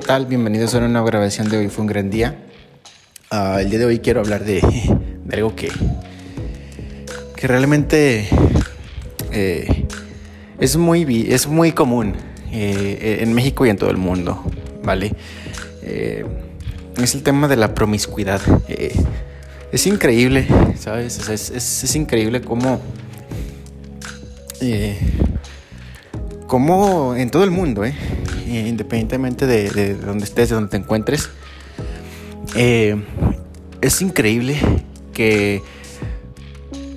¿qué tal? Bienvenidos a una nueva grabación de hoy. Fue un gran día. Uh, el día de hoy quiero hablar de, algo que, que realmente eh, es, muy, es muy común eh, en México y en todo el mundo, ¿vale? Eh, es el tema de la promiscuidad. Es increíble, ¿sabes? es, increíble cómo, cómo en todo el mundo, ¿eh? Independientemente de, de, donde estés, de donde te encuentres, eh, es increíble que,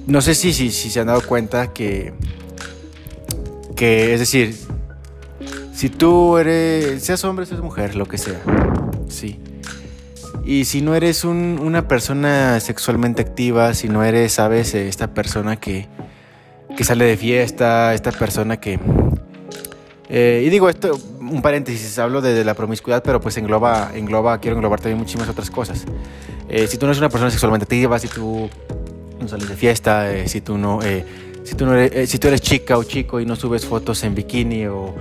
no sé si, si, si se han dado cuenta que, que, es decir, si tú eres, seas hombre, seas mujer, lo que sea, sí. Y si no eres un, una persona sexualmente activa, si no eres, sabes, esta persona que, que sale de fiesta, esta persona que... Eh, y digo esto, un paréntesis, hablo de, la promiscuidad, pero pues engloba, engloba, quiero englobar también muchísimas otras cosas. Eh, si tú no eres una persona sexualmente activa, si tú no sales de fiesta, eh, si tú no... si tú, no eres, si tú eres chica o chico y no subes fotos en bikini o,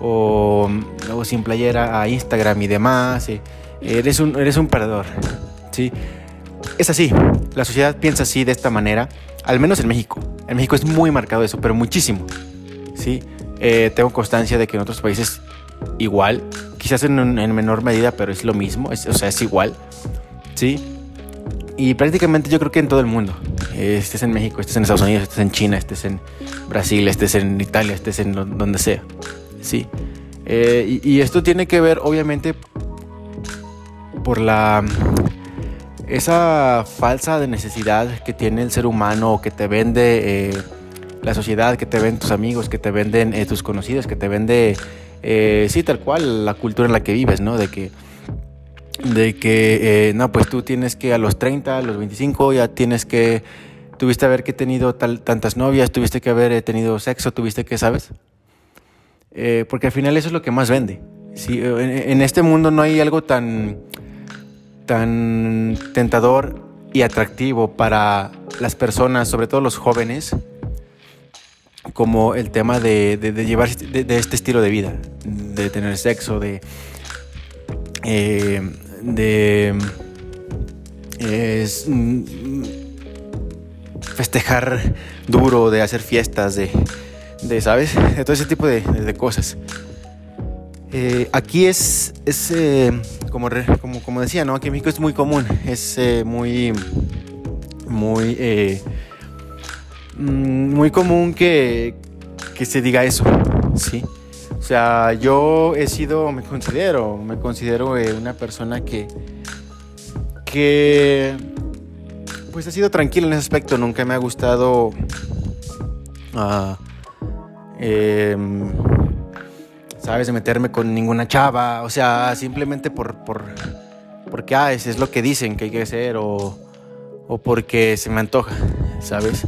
o, sin playera a Instagram y demás, eres un, eres un perdedor. ¿sí? Es así, la sociedad piensa así de esta manera, al menos en México. En México es muy marcado eso, pero muchísimo. ¿sí? Eh, tengo constancia de que en otros países igual, quizás en, en menor medida, pero es lo mismo, o sea, es igual. ¿sí? Y prácticamente yo creo que en todo el mundo. Estés en México, estés en Estados Unidos, estés en China, estés en Brasil, estés en Italia, estés en donde sea. ¿sí? Eh, y, y esto tiene que ver, obviamente, por la esa falsa de necesidad que tiene el ser humano que te vende eh, la sociedad, que te ven tus amigos, que te venden eh, tus conocidos, que te vende eh, sí tal cual la cultura en la que vives, ¿no? De que de que no, pues tú tienes que a los 30, a los 25 ya tienes que tuviste haber que tenido tantas novias, tuviste que haber tenido sexo, tuviste que, ¿sabes? porque al final eso es lo que más vende. Sí, en, en este mundo no hay algo tan tan tentador y atractivo para las personas, sobre todo los jóvenes, como el tema de, de, de llevar de, de, este estilo de vida, de tener sexo, de, eh, de es, festejar duro, de hacer fiestas, de, de ¿sabes? De todo ese tipo de, cosas. Eh, aquí es, es eh, como, como, como, decía, ¿no? Aquí en México es muy común, es eh, muy, muy, mm, muy común que, que se diga eso, ¿sí? O sea, yo he sido, me considero, me considero eh, una persona que, que, pues ha sido tranquilo en ese aspecto, nunca me ha gustado... Eh, ¿sabes? Meterme con ninguna chava, o sea, simplemente por, por porque, ah, es, es lo que dicen que hay que hacer o, o porque se me antoja, ¿sabes?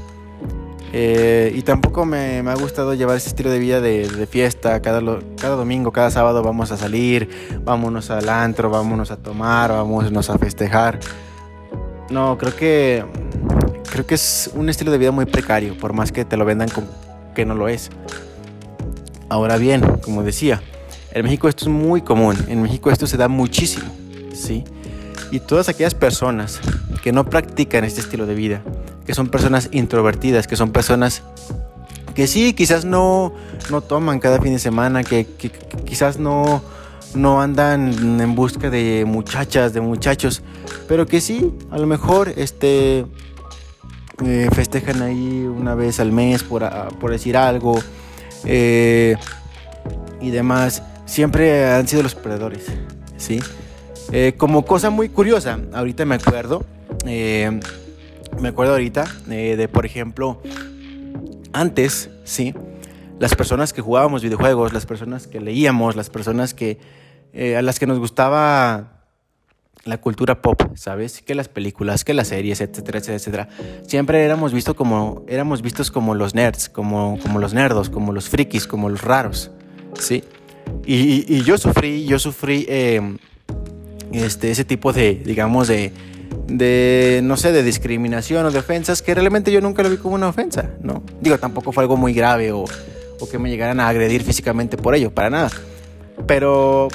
Eh, y tampoco me, me, ha gustado llevar ese estilo de vida de, de fiesta. Cada, lo, cada, domingo, cada sábado vamos a salir, vámonos al antro, vámonos a tomar, vámonos a festejar. No, creo que creo que es un estilo de vida muy precario, por más que te lo vendan como que no lo es. Ahora bien, como decía, en México esto es muy común, en México esto se da muchísimo, ¿sí? Y todas aquellas personas que no practican este estilo de vida, que son personas introvertidas, que son personas que sí, quizás no, no toman cada fin de semana, que, quizás no, no andan en busca de muchachas, de muchachos, pero que sí, a lo mejor este, eh, festejan ahí una vez al mes por, por decir algo eh, y demás, siempre han sido los perdedores, ¿sí? Eh, como cosa muy curiosa, ahorita me acuerdo, me acuerdo ahorita eh, de, por ejemplo, antes, ¿sí? Las personas que jugábamos videojuegos, las personas que leíamos, las personas que, a las que nos gustaba la cultura pop, ¿sabes? Que las películas, que las series, etcétera, etcétera, etcétera. Siempre éramos, visto como, éramos vistos como los nerds, como, como los nerdos, como los frikis, como los raros, ¿sí? Y, y yo sufrí, yo sufrí eh, este, ese tipo de, digamos, de, de, no sé, de discriminación o de ofensas que realmente yo nunca lo vi como una ofensa, ¿no? Digo, tampoco fue algo muy grave o, o que me llegaran a agredir físicamente por ello, para nada. Pero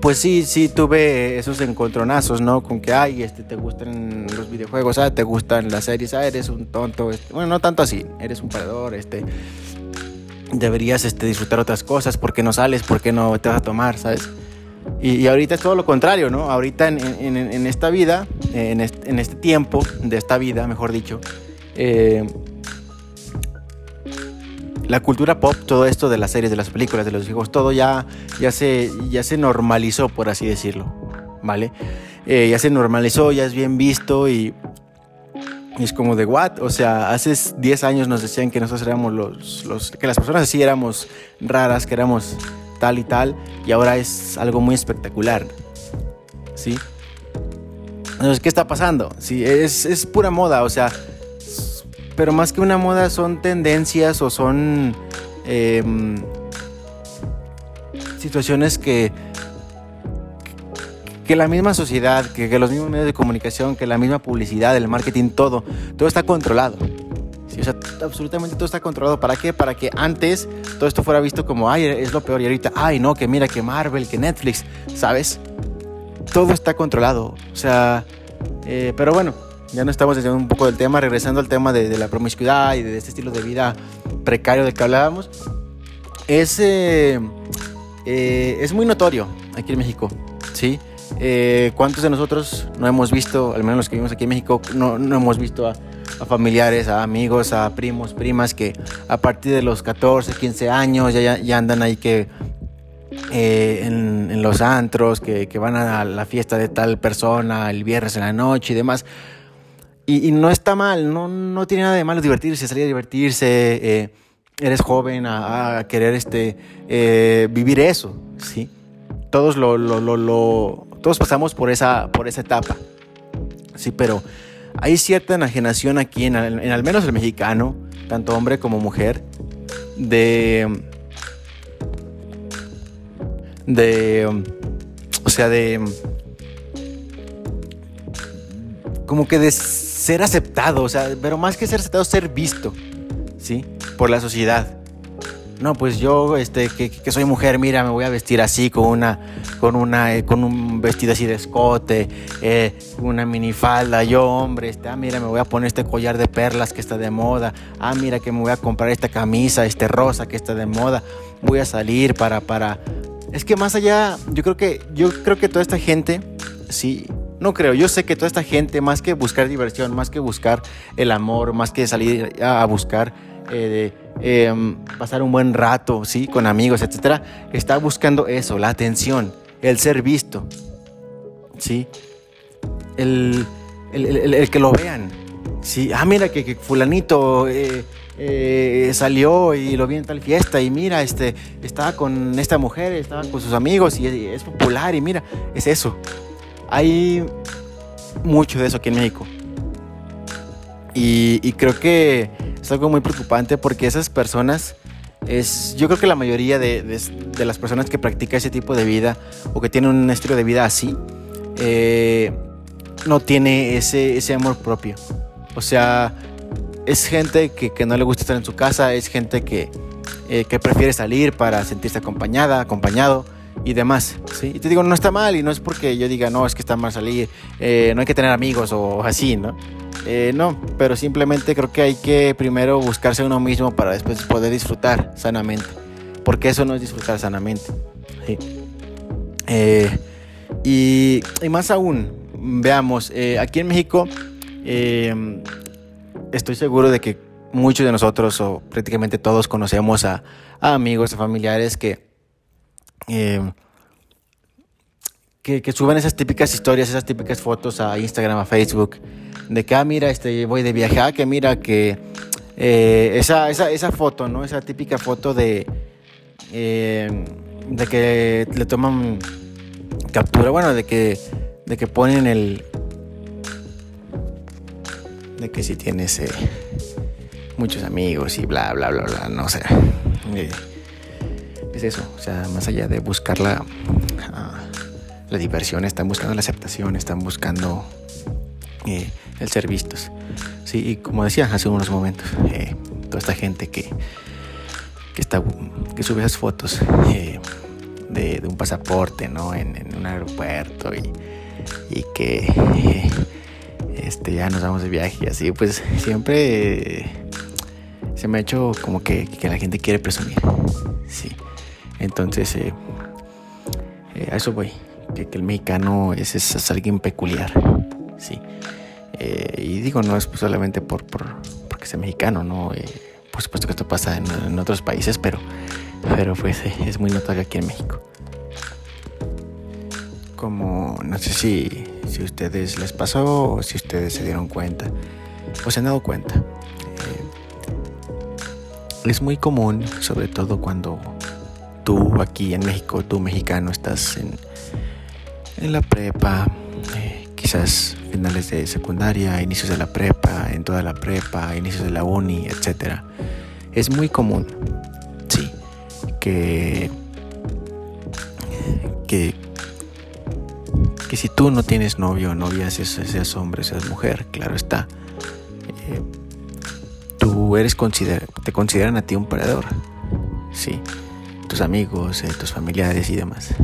pues sí, sí tuve esos encontronazos, ¿no? Con que, ay, este, te gustan los videojuegos, ah, te gustan las series, ah, eres un tonto, este, bueno, no tanto así, eres un perdedor, este, deberías este, disfrutar otras cosas, ¿por qué no sales? ¿Por qué no te vas a tomar? ¿Sabes? Y, ahorita es todo lo contrario, ¿no? Ahorita en, esta vida, en este, tiempo de esta vida, mejor dicho, eh, la cultura pop, todo esto de las series, de las películas, de los hijos, todo ya, ya, se, ya se normalizó, por así decirlo, ¿vale? Eh, ya se normalizó, ya es bien visto y, es como de what, o sea, hace 10 años nos decían que nosotros éramos los, los, que las personas así éramos raras, que éramos tal y tal, y ahora es algo muy espectacular, ¿sí? Entonces, ¿qué está pasando? Sí, es, es pura moda, o sea, pero más que una moda son tendencias o son em, situaciones que, que la misma sociedad, que, los mismos medios de comunicación, que la misma publicidad, el marketing, todo, todo está controlado. O sea, absolutamente todo está controlado. ¿Para qué? Para que antes todo esto fuera visto como, ay, es lo peor. Y ahorita, ay, no, que mira, que Marvel, que Netflix, ¿sabes? Todo está controlado. O sea, eh, pero bueno, ya no estamos desviando un poco del tema, regresando al tema de, la promiscuidad y de este estilo de vida precario del que hablábamos, es, eh, eh, es muy notorio aquí en México, ¿sí? Eh, ¿Cuántos de nosotros no hemos visto, al menos los que vivimos aquí en México, no, no hemos visto a, familiares, a amigos, a primos, primas que a partir de los 14, 15 años ya, ya andan ahí que en, en, los antros, que, que, van a la fiesta de tal persona el viernes en la noche y demás. Y, no está mal, no, no tiene nada de malo divertirse, salir a divertirse. Eh, eres joven a, querer este, eh, vivir eso, ¿sí? Todos, lo, lo, todos pasamos por esa, por esa etapa, ¿sí? Pero hay cierta enajenación aquí, en, en al menos el mexicano, tanto hombre como mujer, de... de o sea, de... como que de ser aceptado, o sea, pero más que ser aceptado, ser visto, ¿sí? Por la sociedad. No, pues yo, este, que, soy mujer, mira, me voy a vestir así, con una, con una, eh, con un vestido así de escote, eh, una minifalda. Yo, hombre, este, ah, mira, me voy a poner este collar de perlas que está de moda. Ah, mira, que me voy a comprar esta camisa, este rosa que está de moda. Voy a salir para, para. Es que más allá, yo creo que, yo creo que toda esta gente, sí, no creo, yo sé que toda esta gente, más que buscar diversión, más que buscar el amor, más que salir a buscar eh, em, pasar un buen rato, ¿sí? Con amigos, etcétera, está buscando eso, la atención, el ser visto, ¿sí? El, que lo vean, ¿sí? Ah, mira que, fulanito eh, eh, salió y lo vi en tal fiesta y mira, este, estaba con esta mujer, estaba con sus amigos y es popular y mira, es eso. Hay mucho de eso aquí en México. Y, creo que es algo muy preocupante porque esas personas, es, yo creo que la mayoría de, las personas que practican ese tipo de vida o que tienen un estilo de vida así, eh, no tiene ese, ese amor propio. O sea, es gente que, no le gusta estar en su casa, es gente que, eh, que prefiere salir para sentirse acompañada, acompañado y demás. ¿sí? Y te digo, no está mal y no es porque yo diga, no, es que está mal salir, eh, no hay que tener amigos o así, ¿no? Eh, no, pero simplemente creo que hay que primero buscarse uno mismo para después poder disfrutar sanamente. Porque eso no es disfrutar sanamente. ¿sí? Eh, y, más aún, veamos, aquí en México estoy seguro de que muchos de nosotros o prácticamente todos conocemos a, amigos, a familiares que que, suban esas típicas historias, esas típicas fotos a Instagram, a Facebook, de que, ah, mira, este, voy de viaje, ah, que mira, que eh, esa, esa, esa, foto, ¿no? Esa típica foto de, em, de que le toman captura, bueno, de que, de que ponen el, de que si tienes eh, muchos amigos y bla, bla, bla, bla, no sé. Eh, es eso, o sea, más allá de buscar la, ah, la diversión, están buscando la aceptación, están buscando eh, el ser vistos. Sí, y como decía hace unos momentos, eh, toda esta gente que, que, está, que sube esas fotos, eh, de, un pasaporte, ¿no? En, un aeropuerto y, que este, ya nos vamos de viaje y así, pues siempre se me ha hecho como que, la gente quiere presumir. Sí. Entonces, eh, eh, a eso voy. Que, el mexicano es, es, alguien peculiar. Sí. Eh, y digo, no es solamente por, por porque sea mexicano, ¿no? por supuesto que esto pasa en, otros países, pero, pero pues es muy notorio aquí en México. Como, no sé si, si a ustedes les pasó o si ustedes se dieron cuenta o se han dado cuenta es muy común, sobre todo cuando tú aquí en México, tú mexicano, estás en, en la prepa, eh, quizás finales de secundaria, inicios de la prepa, en toda la prepa, inicios de la uni, etc. Es muy común, sí, que, que, que si tú no tienes novio o novia, seas, hombre, seas mujer, claro está. Eh, tú eres te consideran a ti un perdedor. Sí, tus amigos, eh, tus familiares y demás.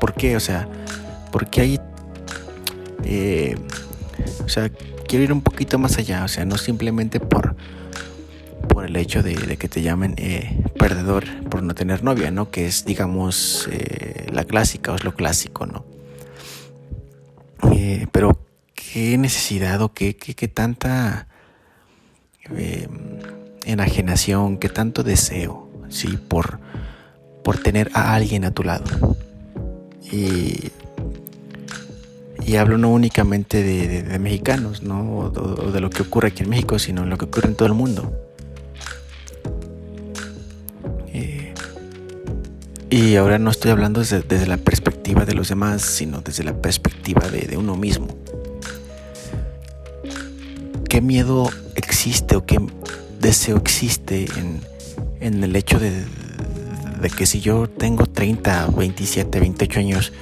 ¿Por qué? O sea, porque hay... Eh, o sea, quiero ir un poquito más allá, o sea, no simplemente por, por el hecho de, que te llamen eh, perdedor por no tener novia, ¿no? Que es, digamos, la clásica o es lo clásico, ¿no? pero, ¿qué necesidad o qué, qué, qué tanta eh, enajenación, que tanto deseo, ¿sí? Por, por tener a alguien a tu lado. Y, y hablo no únicamente de, mexicanos, ¿no? O, de lo que ocurre aquí en México, sino lo que ocurre en todo el mundo. Eh, y ahora no estoy hablando desde, la perspectiva de los demás, sino desde la perspectiva de, de uno mismo. ¿Qué miedo existe o qué deseo existe en, el hecho de, que si yo tengo 30, 27, 28 años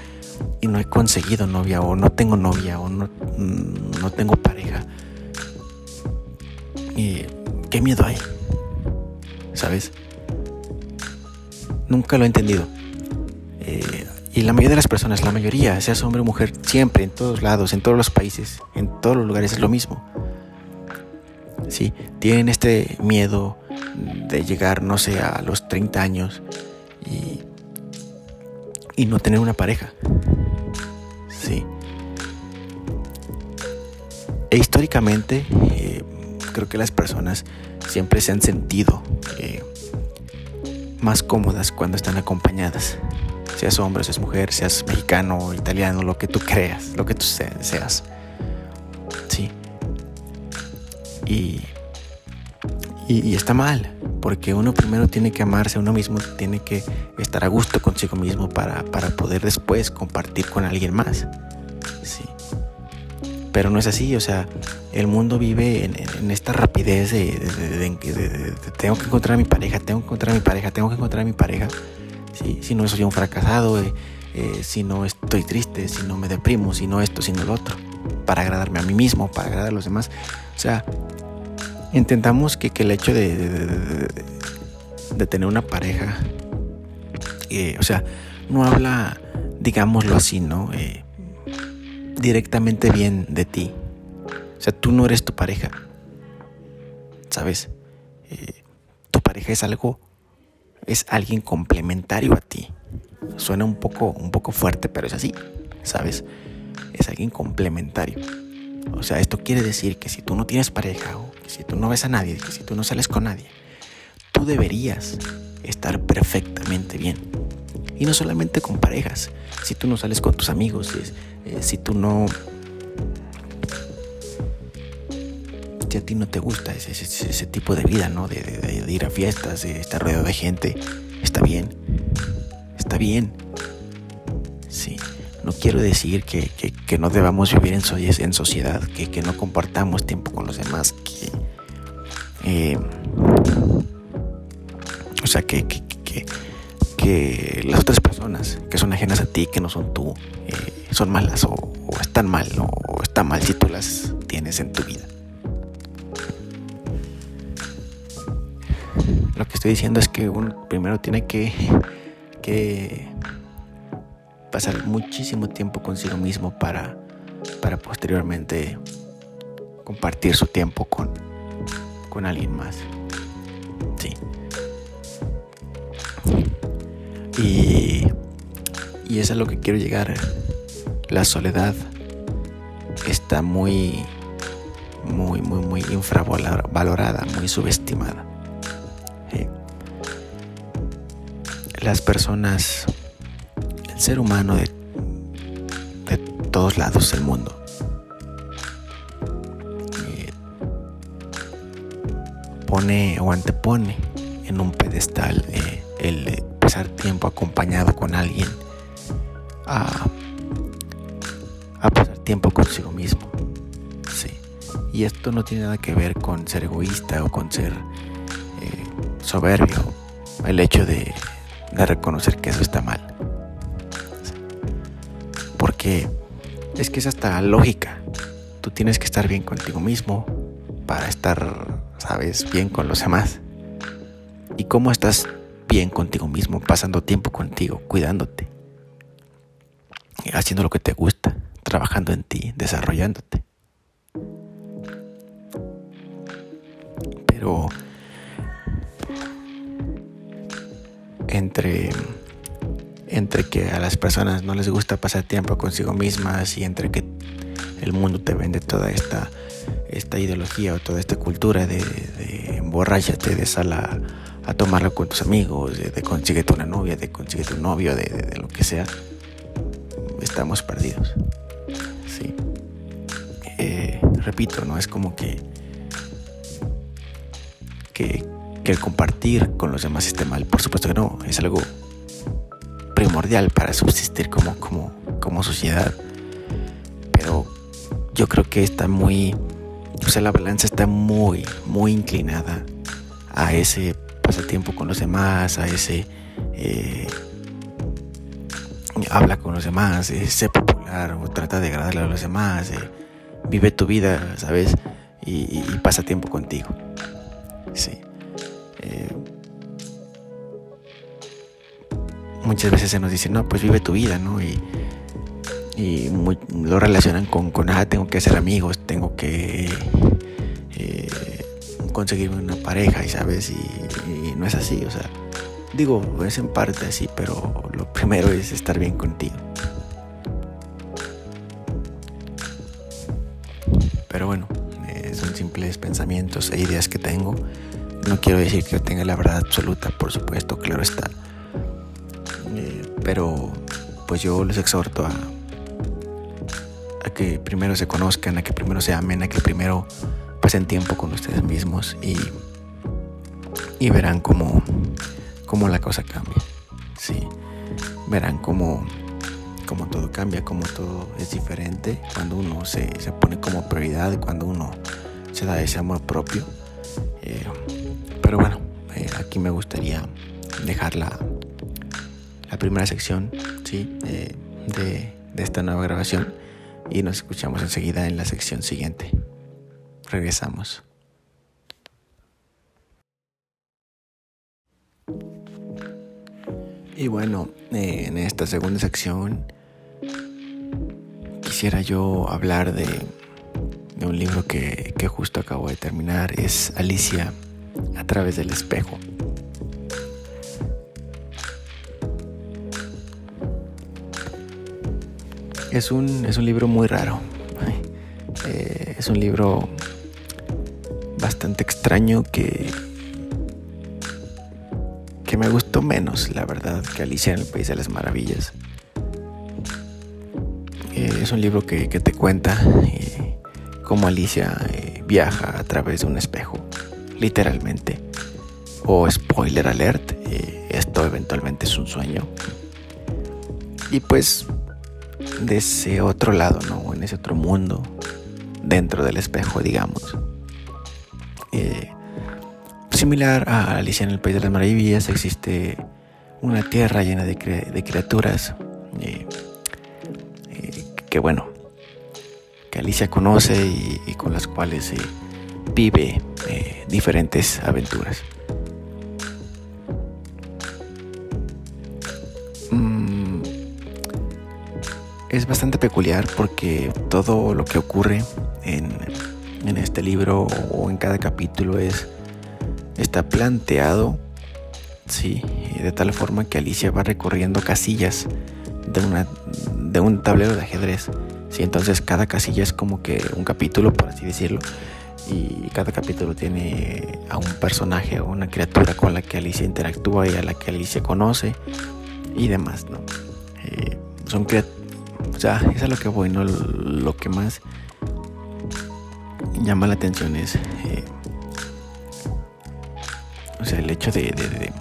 y no he conseguido novia o no tengo novia o no, no tengo pareja, y ¿qué miedo hay? ¿Sabes? Nunca lo he entendido. Eh, y la mayoría de las personas, la mayoría, seas hombre o mujer, siempre, en todos lados, en todos los países, en todos los lugares es lo mismo. ¿sí? Tienen este miedo de llegar, no sé, a los 30 años y, y no tener una pareja. Sí. E históricamente, eh, creo que las personas siempre se han sentido eh, más cómodas cuando están acompañadas. Seas hombre, seas mujer, seas mexicano, italiano, lo que tú creas, lo que tú seas. Sí. Y, y, está mal, porque uno primero tiene que amarse a uno mismo, tiene que estar a gusto consigo mismo para, poder después compartir con alguien más. Pero no es así, o sea, el mundo vive en, esta rapidez de, tengo que encontrar a mi pareja, tengo que encontrar a mi pareja, tengo que encontrar a mi pareja. ¿sí? Si no soy un fracasado, eh, eh, si no estoy triste, si no me deprimo, si no esto, si no lo otro, para agradarme a mí mismo, para agradar a los demás. O sea, intentamos que, el hecho de, tener una pareja, eh, o sea, no habla, digámoslo así, ¿no? Eh, directamente bien de ti. O sea, tú no eres tu pareja. ¿Sabes? Eh, tu pareja es algo, es alguien complementario a ti. Suena un poco, un poco fuerte, pero es así, ¿sabes? Es alguien complementario. O sea, esto quiere decir que si tú no tienes pareja o que si tú no ves a nadie, si tú no sales con nadie, tú deberías estar perfectamente bien. Y no solamente con parejas, si tú no sales con tus amigos, eh, si tú no... Si a ti no te gusta ese, ese, tipo de vida, ¿no? De, de ir a fiestas, de estar rodeado de gente, está bien. Está bien. Sí. No quiero decir que, no debamos vivir en, en sociedad, que, no compartamos tiempo con los demás, que... Eh, o sea, que, que, las otras personas que son ajenas a ti, que no son tú, eh, son malas o, están mal o están mal si tú las tienes en tu vida. Lo que estoy diciendo es que uno primero tiene que, que pasar muchísimo tiempo consigo mismo para, para posteriormente compartir su tiempo con, con alguien más. Sí. Y, y es a lo que quiero llegar. La soledad está muy, muy, muy, muy infravalorada, muy subestimada. Las personas, el ser humano de, de todos lados del mundo, eh, pone o antepone en un pedestal eh, el pasar tiempo acompañado con alguien a, a pasar tiempo consigo mismo. Sí. Y esto no tiene nada que ver con ser egoísta o con ser eh, soberbio. El hecho de, de reconocer que eso está mal. Es que es hasta lógica. Tú tienes que estar bien contigo mismo para estar, sabes, bien con los demás. ¿Y cómo estás bien contigo mismo, pasando tiempo contigo, cuidándote, haciendo lo que te gusta, trabajando en ti, desarrollándote? Pero entre, entre que a las personas no les gusta pasar tiempo consigo mismas y entre que el mundo te vende toda esta, esta ideología o toda esta cultura de, de emborráchate, de sala a tomarlo con tus amigos, de, de consíguete una novia, de consíguete un novio, de, de, lo que sea, estamos perdidos. Sí. Eh, repito, no es como que, que, que el compartir con los demás esté mal. Por supuesto que no, es algo primordial para subsistir como, como, como sociedad. Pero yo creo que está muy, o sea, la balanza está muy, muy inclinada a ese pasatiempo con los demás, a ese eh, habla con los demás, eh, sé popular o trata de agradarle a los demás, eh, vive tu vida, ¿sabes? Y, y, pasa tiempo contigo. Sí. Muchas veces se nos dice, no, pues vive tu vida, ¿no? Y, y lo relacionan con, con, ah, tengo que hacer amigos, tengo que eh, conseguirme una pareja, y sabes, y, y, no es así, o sea, digo, es en parte así, pero lo primero es estar bien contigo. Pero bueno, eh, son simples pensamientos e ideas que tengo. No quiero decir que yo tenga la verdad absoluta, por supuesto, claro está pero pues yo les exhorto a, que primero se conozcan, a que primero se amen, a que primero pasen tiempo con ustedes mismos y, y verán cómo, cómo la cosa cambia. Sí, verán cómo, cómo todo cambia, cómo todo es diferente cuando uno se, se pone como prioridad, cuando uno se da ese amor propio. Eh, pero bueno, eh, aquí me gustaría dejarla la primera sección ¿sí? de, de esta nueva grabación y nos escuchamos enseguida en la sección siguiente. Regresamos. Y bueno, eh, en esta segunda sección quisiera yo hablar de, de un libro que, que, justo acabo de terminar. Es Alicia a través del espejo. Es un, es un libro muy raro. Eh, es un libro bastante extraño que, que me gustó menos, la verdad, que Alicia en el País de las Maravillas. Eh, es un libro que, que te cuenta eh, cómo Alicia viaja a través de un espejo, literalmente. O spoiler alert, esto eventualmente es un sueño. Y pues de ese otro lado, ¿no? En ese otro mundo, dentro del espejo, digamos. Eh, similar a Alicia en el País de las Maravillas, existe una tierra llena de, criaturas eh, eh, que, bueno, que Alicia conoce y con las cuales vive diferentes aventuras. Bastante peculiar porque todo lo que ocurre en, en este libro o en cada capítulo es está planteado sí, de tal forma que Alicia va recorriendo casillas de, una, de un tablero de ajedrez. Sí, entonces cada casilla es como que un capítulo, por así decirlo. Y cada capítulo tiene a un personaje o una criatura con la que Alicia interactúa y a la que Alicia conoce y demás, ¿no? Eh, son o sea, es lo que voy, ¿no? Lo, que más llama la atención es, eh, o sea, el hecho de, de,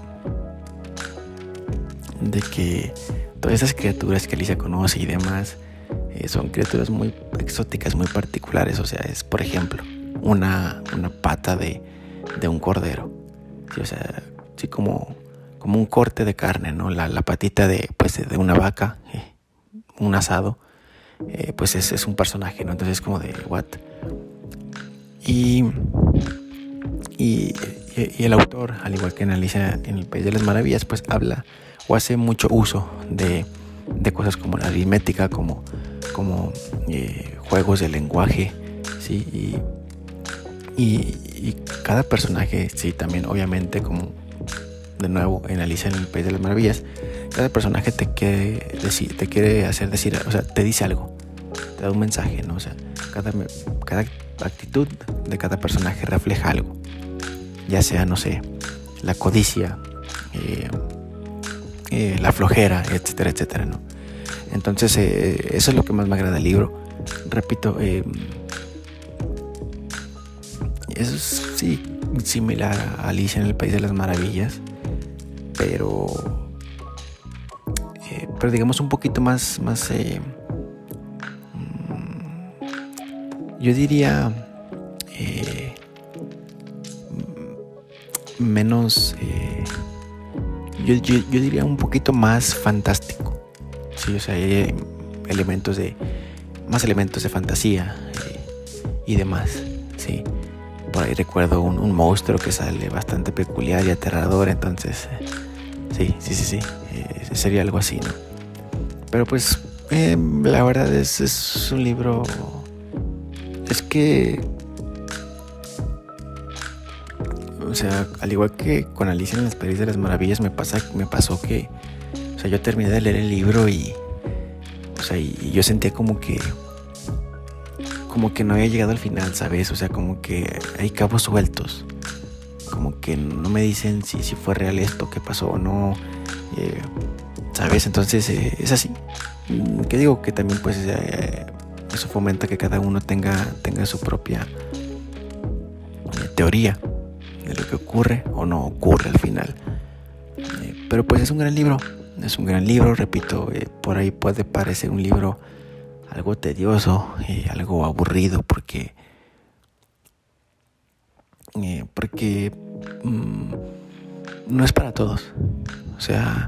de, que todas esas criaturas que Alicia conoce y demás eh, son criaturas muy exóticas, muy particulares. O sea, es, por ejemplo, una, una pata de, de un cordero. o sea, sí, como, como un corte de carne, ¿no? La, la patita de, pues, de una vaca. Eh, un asado, eh, pues es, es, un personaje, ¿no? Entonces es como de, ¿what? Y, y, el autor, al igual que analiza en el País de las Maravillas, pues habla o hace mucho uso de, de cosas como la aritmética, como, como eh, juegos de lenguaje, ¿sí? Y, y, cada personaje, sí, también obviamente como de nuevo en Alicia en el País de las Maravillas, cada personaje te quiere decir, te quiere hacer decir, o sea, te dice algo, te da un mensaje, ¿no? O sea, cada, actitud de cada personaje refleja algo, ya sea, no sé, la codicia, eh, eh, la flojera, etcétera, etcétera, ¿no? Entonces, eh, eso es lo que más me agrada del libro. Repito, es sí similar a Alicia en el País de las Maravillas, pero pero digamos un poquito más, más eh, mm, yo diría eh, menos, eh, yo, diría un poquito más fantástico, sí, o sea, hay elementos de, más elementos de fantasía y demás, sí. Por ahí recuerdo un, monstruo que sale bastante peculiar y aterrador, entonces, sí, sí, sí, sí, sería algo así, ¿no? Pero pues em, la verdad es, es un libro... Es que... O sea, al igual que con Alicia en las País de las Maravillas me, pasa, me pasó que... O sea, yo terminé de leer el libro y... O sea, y yo sentía como que... Como que no había llegado al final, ¿sabes? O sea, como que hay cabos sueltos. Como que no me dicen si, si fue real esto, qué pasó o no. Eh, ¿Sabes? Entonces eh, es así. Mm, que digo que también pues eh, eso fomenta que cada uno tenga, tenga su propia teoría de lo que ocurre o no ocurre al final. pero pues es un gran libro. Es un gran libro, repito, por ahí puede parecer un libro algo tedioso, algo aburrido, porque porque mm, no es para todos. O sea,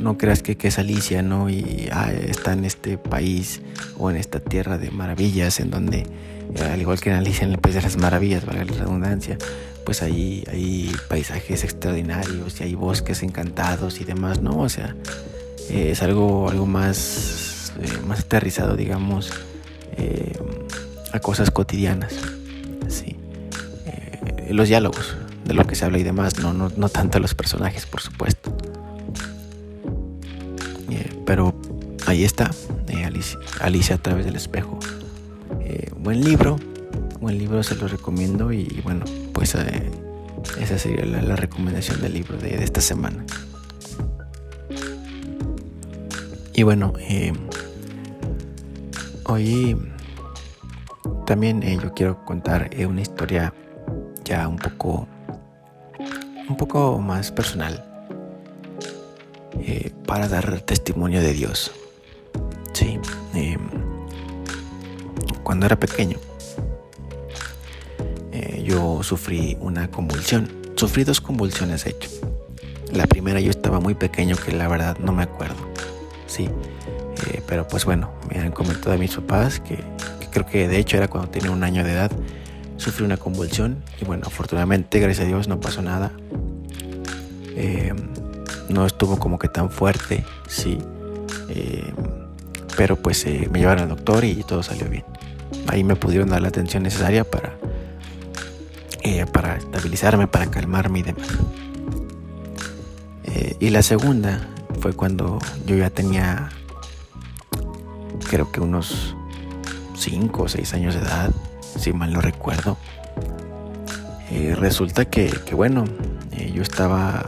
no creas que, es Alicia, ¿no? Y ah, está en este país o en esta tierra de maravillas, en donde, eh, al igual que en Alicia en el País de las Maravillas, valga la redundancia, pues ahí hay paisajes extraordinarios y hay bosques encantados y demás, ¿no? O sea, eh, es algo, algo más, eh, más aterrizado, digamos, a cosas cotidianas, sí. los diálogos, de lo que se habla y demás, no, no, no tanto los personajes, por supuesto pero ahí está, eh, Alicia, a través del espejo. Eh, buen libro, buen libro, se lo recomiendo y bueno, pues eh, esa sería la, recomendación del libro de, esta semana. Y bueno, hoy también yo quiero contar una historia ya un poco, un poco más personal eh, para dar testimonio de Dios. Sí, eh, cuando era pequeño, eh, yo sufrí una convulsión. Sufrí dos convulsiones, de hecho. La primera yo estaba muy pequeño, que la verdad no me acuerdo. Sí, pero pues bueno, me han comentado a mis papás que, que creo que de hecho era cuando tenía un año de edad. Sufrí una convulsión y bueno, afortunadamente, gracias a Dios, no pasó nada. Eh, no estuvo como que tan fuerte, sí. Eh, Pero pues eh, me llevaron al doctor y todo salió bien. Ahí me pudieron dar la atención necesaria para, para estabilizarme, para calmarme y demás. y la segunda fue cuando yo ya tenía, creo que unos 5 o 6 años de edad, si mal no recuerdo. resulta que, bueno, yo estaba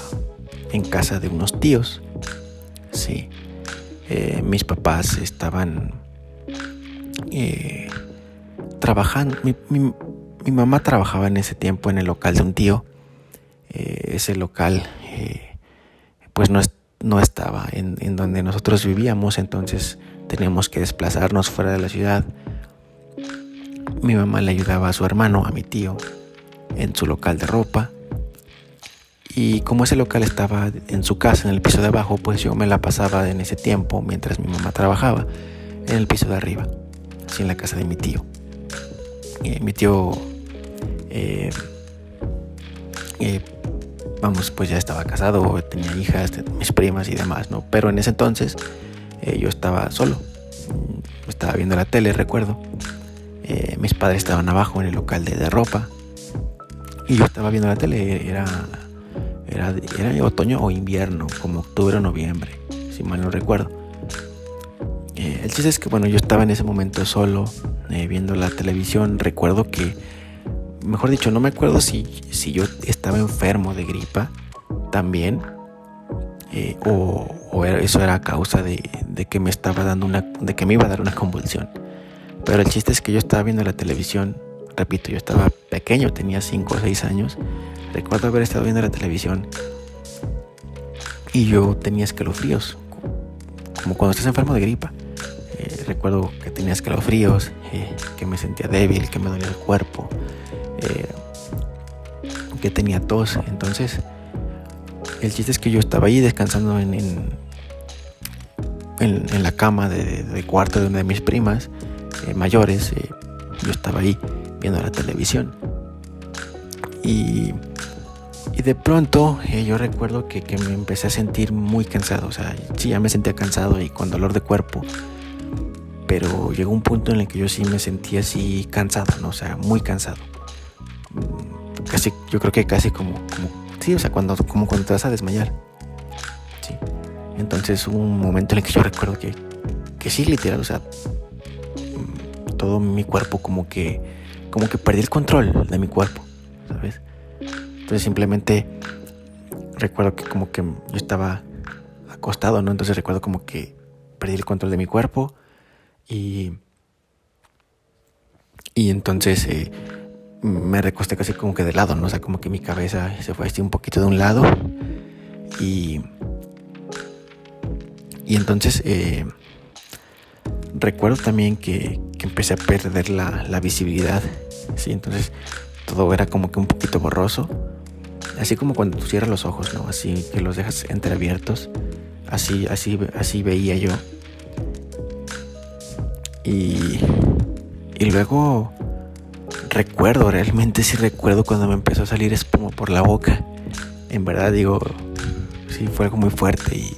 en casa de unos tíos. Sí. Eh, mis papás estaban eh, trabajando. Mi, mamá trabajaba en ese tiempo en el local de un tío. Eh, ese local pues no, no estaba en, en, donde nosotros vivíamos, entonces teníamos que desplazarnos fuera de la ciudad. Mi mamá le ayudaba a su hermano, a mi tío, en su local de ropa. Y como ese local estaba en su casa, en el piso de abajo, pues yo me la pasaba en ese tiempo, mientras mi mamá trabajaba, en el piso de arriba, así en la casa de mi tío. Mi tío, eh, eh, vamos, pues ya estaba casado, tenía hijas, mis primas y demás, ¿no? Pero en ese entonces eh, yo estaba solo, estaba viendo la tele, recuerdo. Mis padres estaban abajo en el local de, de ropa y yo estaba viendo la tele, era era, otoño o invierno, como octubre o noviembre, si mal no recuerdo. Eh, el chiste es que, bueno, yo estaba en ese momento solo, eh, viendo la televisión. Recuerdo que, mejor dicho, no me acuerdo si, si yo estaba enfermo de gripa también, eh, o, eso era a causa de, de, que me estaba dando una, de que me iba a dar una convulsión. Pero el chiste es que yo estaba viendo la televisión, repito, yo estaba pequeño, tenía 5 o 6 años, Recuerdo haber estado viendo la televisión y yo tenía escalofríos, como cuando estás enfermo de gripa. Eh, recuerdo que tenía escalofríos, eh, que me sentía débil, que me dolía el cuerpo, eh, que tenía tos. Entonces, el chiste es que yo estaba ahí descansando en, en, la cama de, de, cuarto de una de mis primas mayores. yo estaba ahí viendo la televisión. Y y de pronto eh, yo recuerdo que, me empecé a sentir muy cansado. O sea, sí, ya me sentía cansado y con dolor de cuerpo. Pero llegó un punto en el que yo sí me sentía así cansado, ¿no? O sea, muy cansado. Mm, casi, yo creo que casi como, sí, o sea, cuando, como cuando te vas a desmayar. Sí. Entonces hubo un momento en el que yo recuerdo que, que sí, literal, o sea, todo mi cuerpo como que, como que perdí el control de mi cuerpo, ¿sabes? Entonces simplemente recuerdo que como que yo estaba acostado, ¿no? Entonces recuerdo como que perdí el control de mi cuerpo y... Y entonces eh, me recosté casi como que de lado, ¿no? O sea, como que mi cabeza se fue así un poquito de un lado y... Y entonces eh, recuerdo también que, que, empecé a perder la, la visibilidad, ¿sí? Entonces todo era como que un poquito borroso Así como cuando tú cierras los ojos, ¿no? Así que los dejas entreabiertos. Así, así, así veía yo. Y, y luego recuerdo, realmente sí recuerdo cuando me empezó a salir espuma por la boca. En verdad digo, sí fue algo muy fuerte y,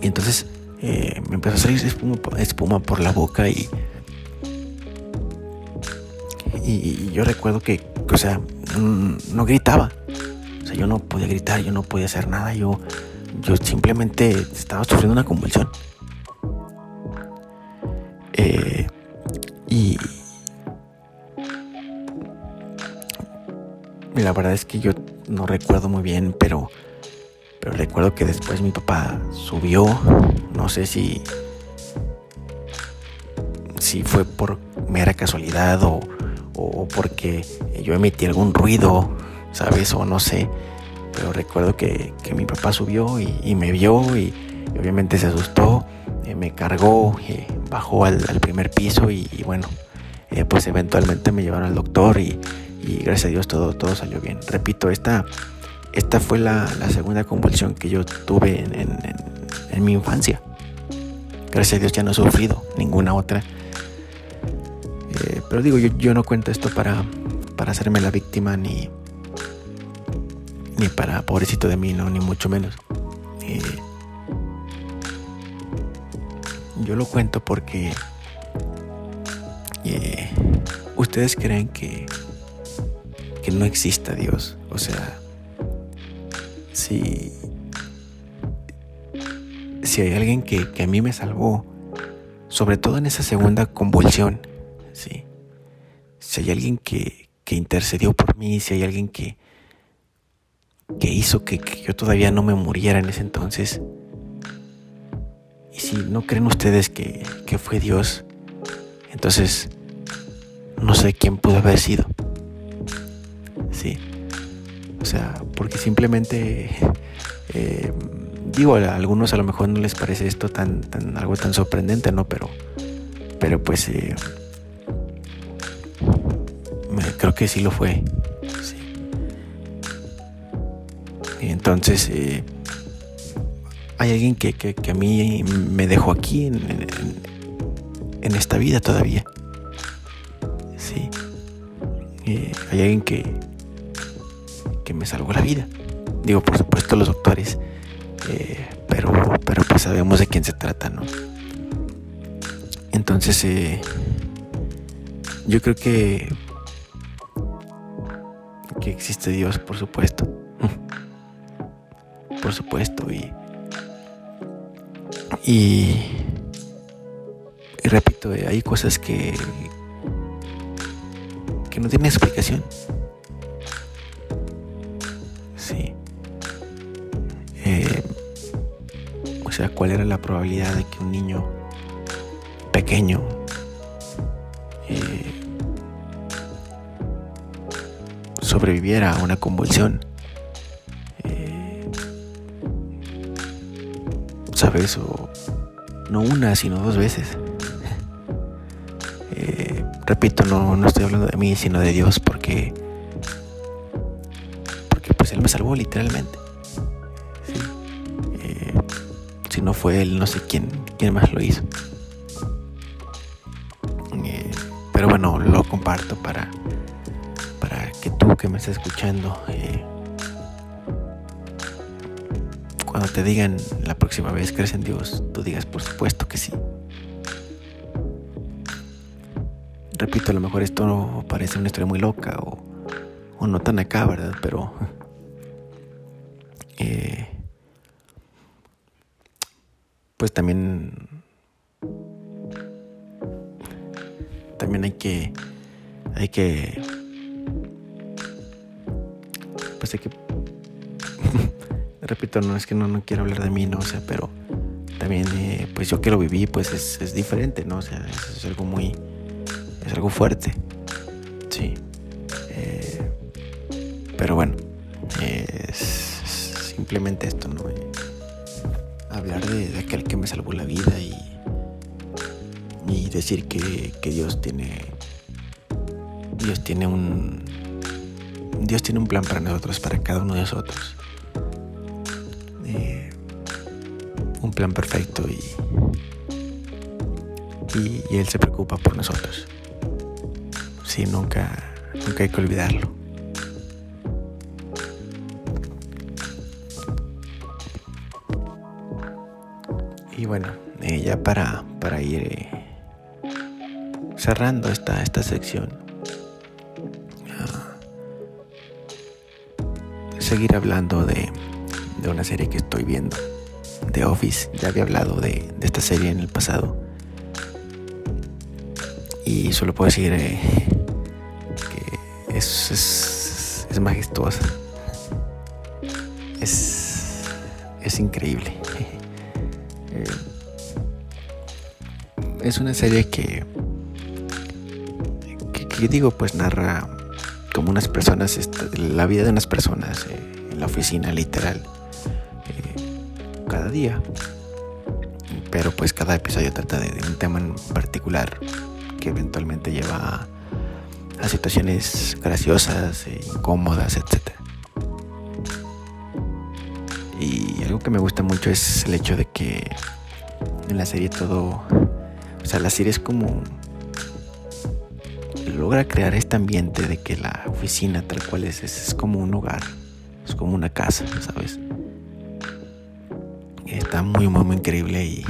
y entonces me empezó a salir espuma, por la boca y, y, yo recuerdo que, o sea, Mm, no gritaba. O sea, yo no podía gritar, yo no podía hacer nada, yo, yo simplemente estaba sufriendo una convulsión. Eh, y, la verdad es que yo no recuerdo muy bien, pero, pero recuerdo que después mi papá subió, no sé si, si fue por mera casualidad o, o porque yo emití algún ruido, ¿sabes? O no sé. Pero recuerdo que, mi papá subió y, me vio y, obviamente se asustó, eh, me cargó, eh, bajó al, primer piso y, bueno, eh, pues eventualmente me llevaron al doctor y, gracias a Dios todo, todo salió bien. Repito, esta, esta fue la, segunda convulsión que yo tuve en, mi infancia. Gracias a Dios ya no he sufrido ninguna otra. pero digo, yo, no cuento esto para, hacerme la víctima ni, ni para pobrecito de mí, no, ni mucho menos. yo lo cuento porque eh, ustedes creen que, que no exista Dios. O sea, si, si hay alguien que, que a mí me salvó, sobre todo en esa segunda convulsión, ¿sí? si hay alguien que, que intercedió por mí, si hay alguien que, que hizo que, yo todavía no me muriera en ese entonces, y si no creen ustedes que, que fue Dios, entonces no sé quién pudo haber sido. O sea, porque simplemente eh, digo, a algunos a lo mejor no les parece esto tan, tan algo tan sorprendente, ¿no? Pero, pero pues eh, creo que sí lo fue. Sí. Entonces, eh, hay alguien que, que, a mí me dejó aquí en, en, esta vida todavía. Sí. hay alguien que, que me salvó la vida. Digo, por supuesto, los doctores. Eh, pero, pero pues sabemos de quién se trata, ¿no? Entonces, eh, yo creo que que existe Dios, por supuesto. Por supuesto. Y, y, repito, eh, hay cosas que, que no tienen explicación. ¿Cuál era la probabilidad de que un niño pequeño eh, sobreviviera a una convulsión? Eh, ¿Sabes? O no una, sino dos veces. repito, no, no estoy hablando de mí, sino de Dios, porque él me salvó literalmente. No fue él, no sé quién, quién más lo hizo. Eh, pero bueno, lo comparto para, para que tú que me estás escuchando, eh, cuando te digan la próxima vez crees en Dios, tú digas por supuesto que sí. Repito, a lo mejor esto parece una historia muy loca o, o no tan acá, ¿verdad? Pero pues también también hay que hay que pues hay que repito no es que no, no quiero hablar de mí no o sea pero también eh, pues yo que lo viví pues es, diferente no o sea es, algo muy es algo fuerte sí eh, pero bueno es simplemente esto, ¿no? Hablar de, aquel que me salvó la vida y, y decir que, Dios tiene Dios tiene un Dios tiene un plan para nosotros, para cada uno de nosotros. Eh, un plan perfecto y, y, y, Él se preocupa por nosotros. Sí, nunca, nunca hay que olvidarlo. Y bueno, eh, ya para, para ir eh, cerrando esta, esta sección, ah, seguir hablando de, de, una serie que estoy viendo, The Office. Ya había hablado de, esta serie en el pasado. Y solo puedo decir eh, que es, es, es majestuosa. Es, es increíble. Es una serie que, que, digo, pues narra como unas personas, la vida de unas personas eh, en la oficina literal, eh, cada día. Pero pues cada episodio trata de, un tema en particular que eventualmente lleva a, situaciones graciosas, e incómodas, etc. que me gusta mucho es el hecho de que en la serie todo o sea, la serie es como logra crear este ambiente de que la oficina tal cual es, es, como un hogar, es como una casa, ¿sabes? Está muy, muy, muy increíble y,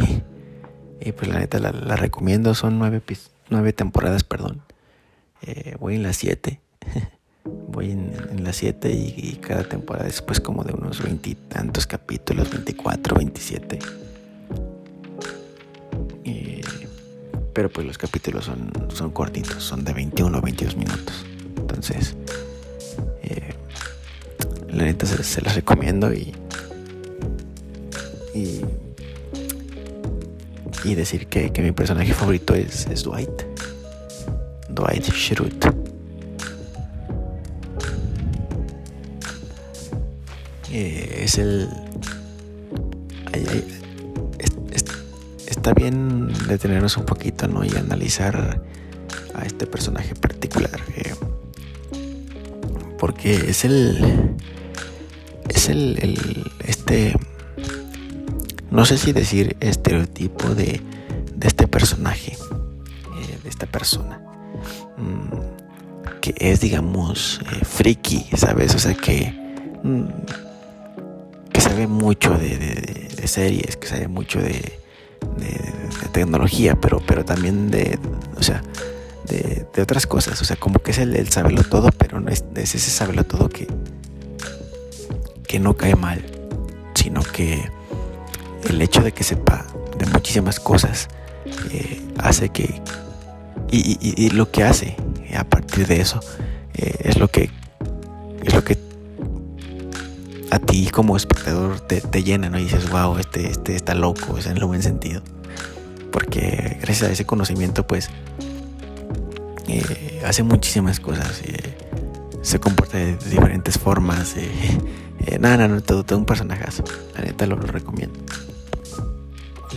Y pues la neta la, recomiendo, son nueve, nueve temporadas, perdón. Eh, voy en las siete. Voy en, las siete y, cada temporada es pues como de unos veintitantos capítulos, 24, 27. pero pues los capítulos son, son cortitos, son de 21 o 22 minutos. Entonces, eh, la neta se, se, las recomiendo y, y, y decir que, que, mi personaje favorito es, es Dwight. Dwight Schrute. Eh, es el. está bien detenernos un poquito, ¿no? Y analizar a este personaje particular. Eh, porque es el. Es el. Este. No sé si decir estereotipo de, de este personaje. Eh, de esta persona. Mm, que es, digamos, friki, ¿sabes? O sea, que. Mm, mucho de, series, que sabe mucho de tecnología, pero, pero también de, o sea, de, otras cosas. O sea, como que es el, el saberlo todo, pero no es, ese saberlo todo que, que no cae mal, sino que el hecho de que sepa de muchísimas cosas eh, hace que, y, lo que hace a partir de eso eh, es lo que es lo que a ti como espectador te, te llena, ¿no? Y dices, wow, este, este está loco, es en el buen sentido. Porque gracias a ese conocimiento, pues, eh, hace muchísimas cosas. Eh, se comporta de diferentes formas. Eh, eh nada, no, todo, todo un personajazo. La neta lo, recomiendo.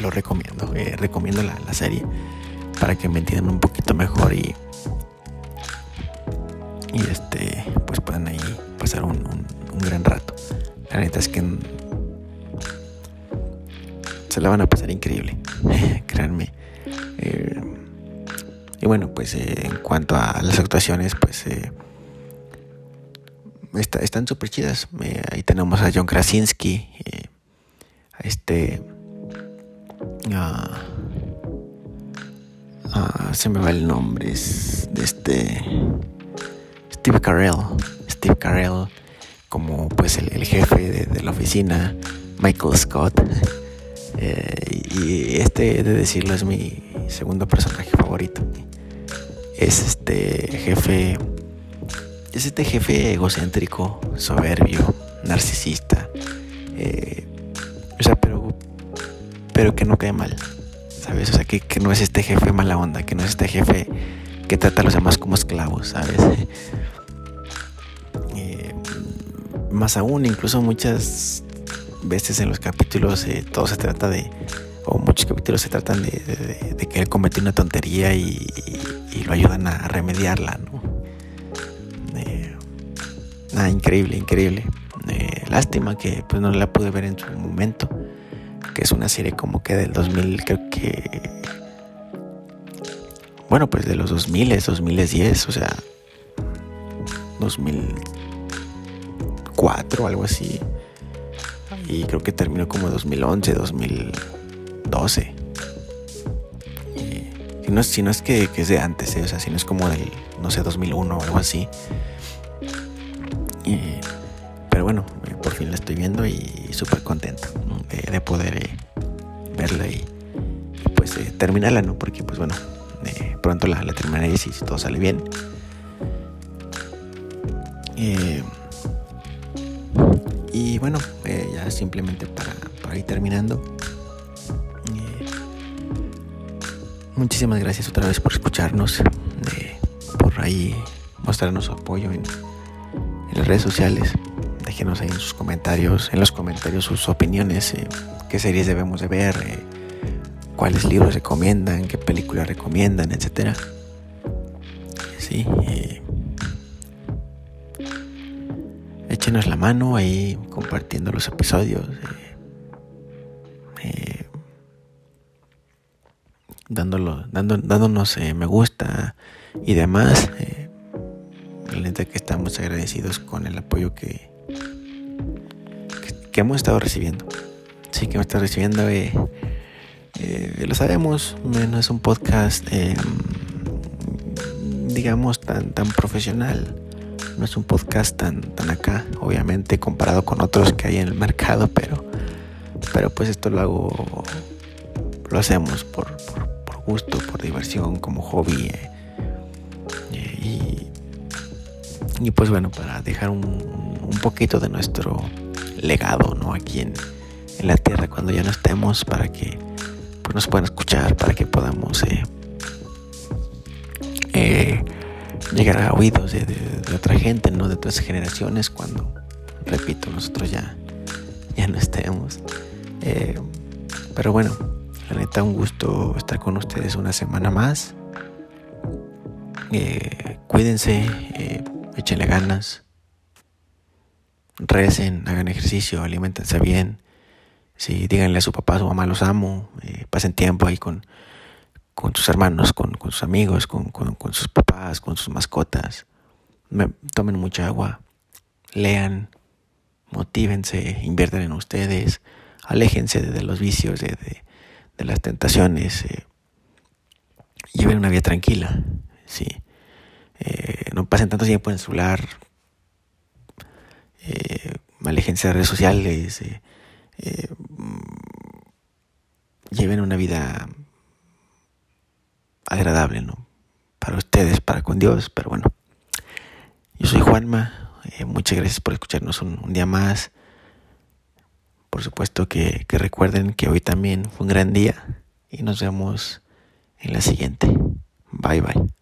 Lo recomiendo. recomiendo la, la, serie para que me entiendan un poquito mejor y, y este, pues puedan ahí pasar un, un gran rato. La neta es que se la van a pasar increíble, créanme. Eh, y bueno, pues eh, en cuanto a las actuaciones, pues eh, están súper chidas. ahí tenemos a John Krasinski, a este... se me va el nombre, es de este... Steve Carell. Steve Carell como pues el, jefe de, la oficina, Michael Scott. Eh, y este, de decirlo, es mi segundo personaje favorito. Es este jefe. Es este jefe egocéntrico, soberbio, narcisista. Eh, o sea, pero. Pero que no cae mal. ¿Sabes? O sea, que, que no es este jefe mala onda, que no es este jefe que trata a los demás como esclavos, ¿sabes? Más aún, incluso muchas veces en los capítulos eh, todo se trata de, o muchos capítulos se tratan de, que él cometió una tontería y, lo ayudan a remediarla, ¿no? nada, increíble, increíble. Eh, lástima que pues no la pude ver en su momento, que es una serie como que del 2000, creo que... Bueno, pues de los 2000, 2010, o sea, 2000 o algo así. Y creo que terminó como 2011, 2012. si, no, si no es que, es de antes, ¿eh? o sea, si no es como del, no sé, 2001 o algo así. pero bueno, eh, por fin la estoy viendo y súper contento de, poder eh, verla y, pues terminarla, ¿no? Porque pues bueno, pronto la, la terminaré si, si todo sale bien. Eh, y bueno, eh, ya simplemente para, ir terminando. Eh, muchísimas gracias otra vez por escucharnos, eh, por ahí mostrarnos su apoyo en, las redes sociales. Déjenos ahí en sus comentarios, en los comentarios sus opiniones, qué series debemos de ver, cuáles libros recomiendan, qué películas recomiendan, etcétera. Sí, la mano ahí compartiendo los episodios. Eh, eh, dándolo, dando, dándonos eh, me gusta y demás. la neta que estamos agradecidos con el apoyo que, que, hemos estado recibiendo. Sí, que hemos estado recibiendo. lo sabemos, no es un podcast, digamos, tan, tan profesional. No es un podcast tan, tan acá, obviamente, comparado con otros que hay en el mercado, pero, pero pues esto lo hago, lo hacemos por, por, gusto, por diversión, como hobby. Eh, y, pues bueno, para dejar un, un poquito de nuestro legado, ¿no? Aquí en, en, la tierra cuando ya no estemos, para que pues, nos puedan escuchar, para que podamos eh, eh, llegar a oídos de, otra gente, ¿no? De otras generaciones cuando, repito, nosotros ya, ya no estemos. Eh, pero bueno, la neta, un gusto estar con ustedes una semana más. Eh, cuídense, eh, échenle ganas, recen, hagan ejercicio, alimentense bien. Si díganle a su papá, a su mamá, los amo, eh, pasen tiempo ahí con, con sus hermanos, con, con sus amigos, con, con, sus papás, con sus mascotas. tomen mucha agua, lean, motívense, inviertan en ustedes, aléjense de, los vicios, de, de, las tentaciones, lleven una vida tranquila, sí. Eh, no pasen tanto tiempo en el celular, eh, aléjense de redes sociales, eh, eh, lleven una vida agradable, ¿no? Para ustedes, para con Dios, pero bueno. Yo soy Juanma, muchas gracias por escucharnos un, día más. Por supuesto que, que recuerden que hoy también fue un gran día y nos vemos en la siguiente. Bye bye.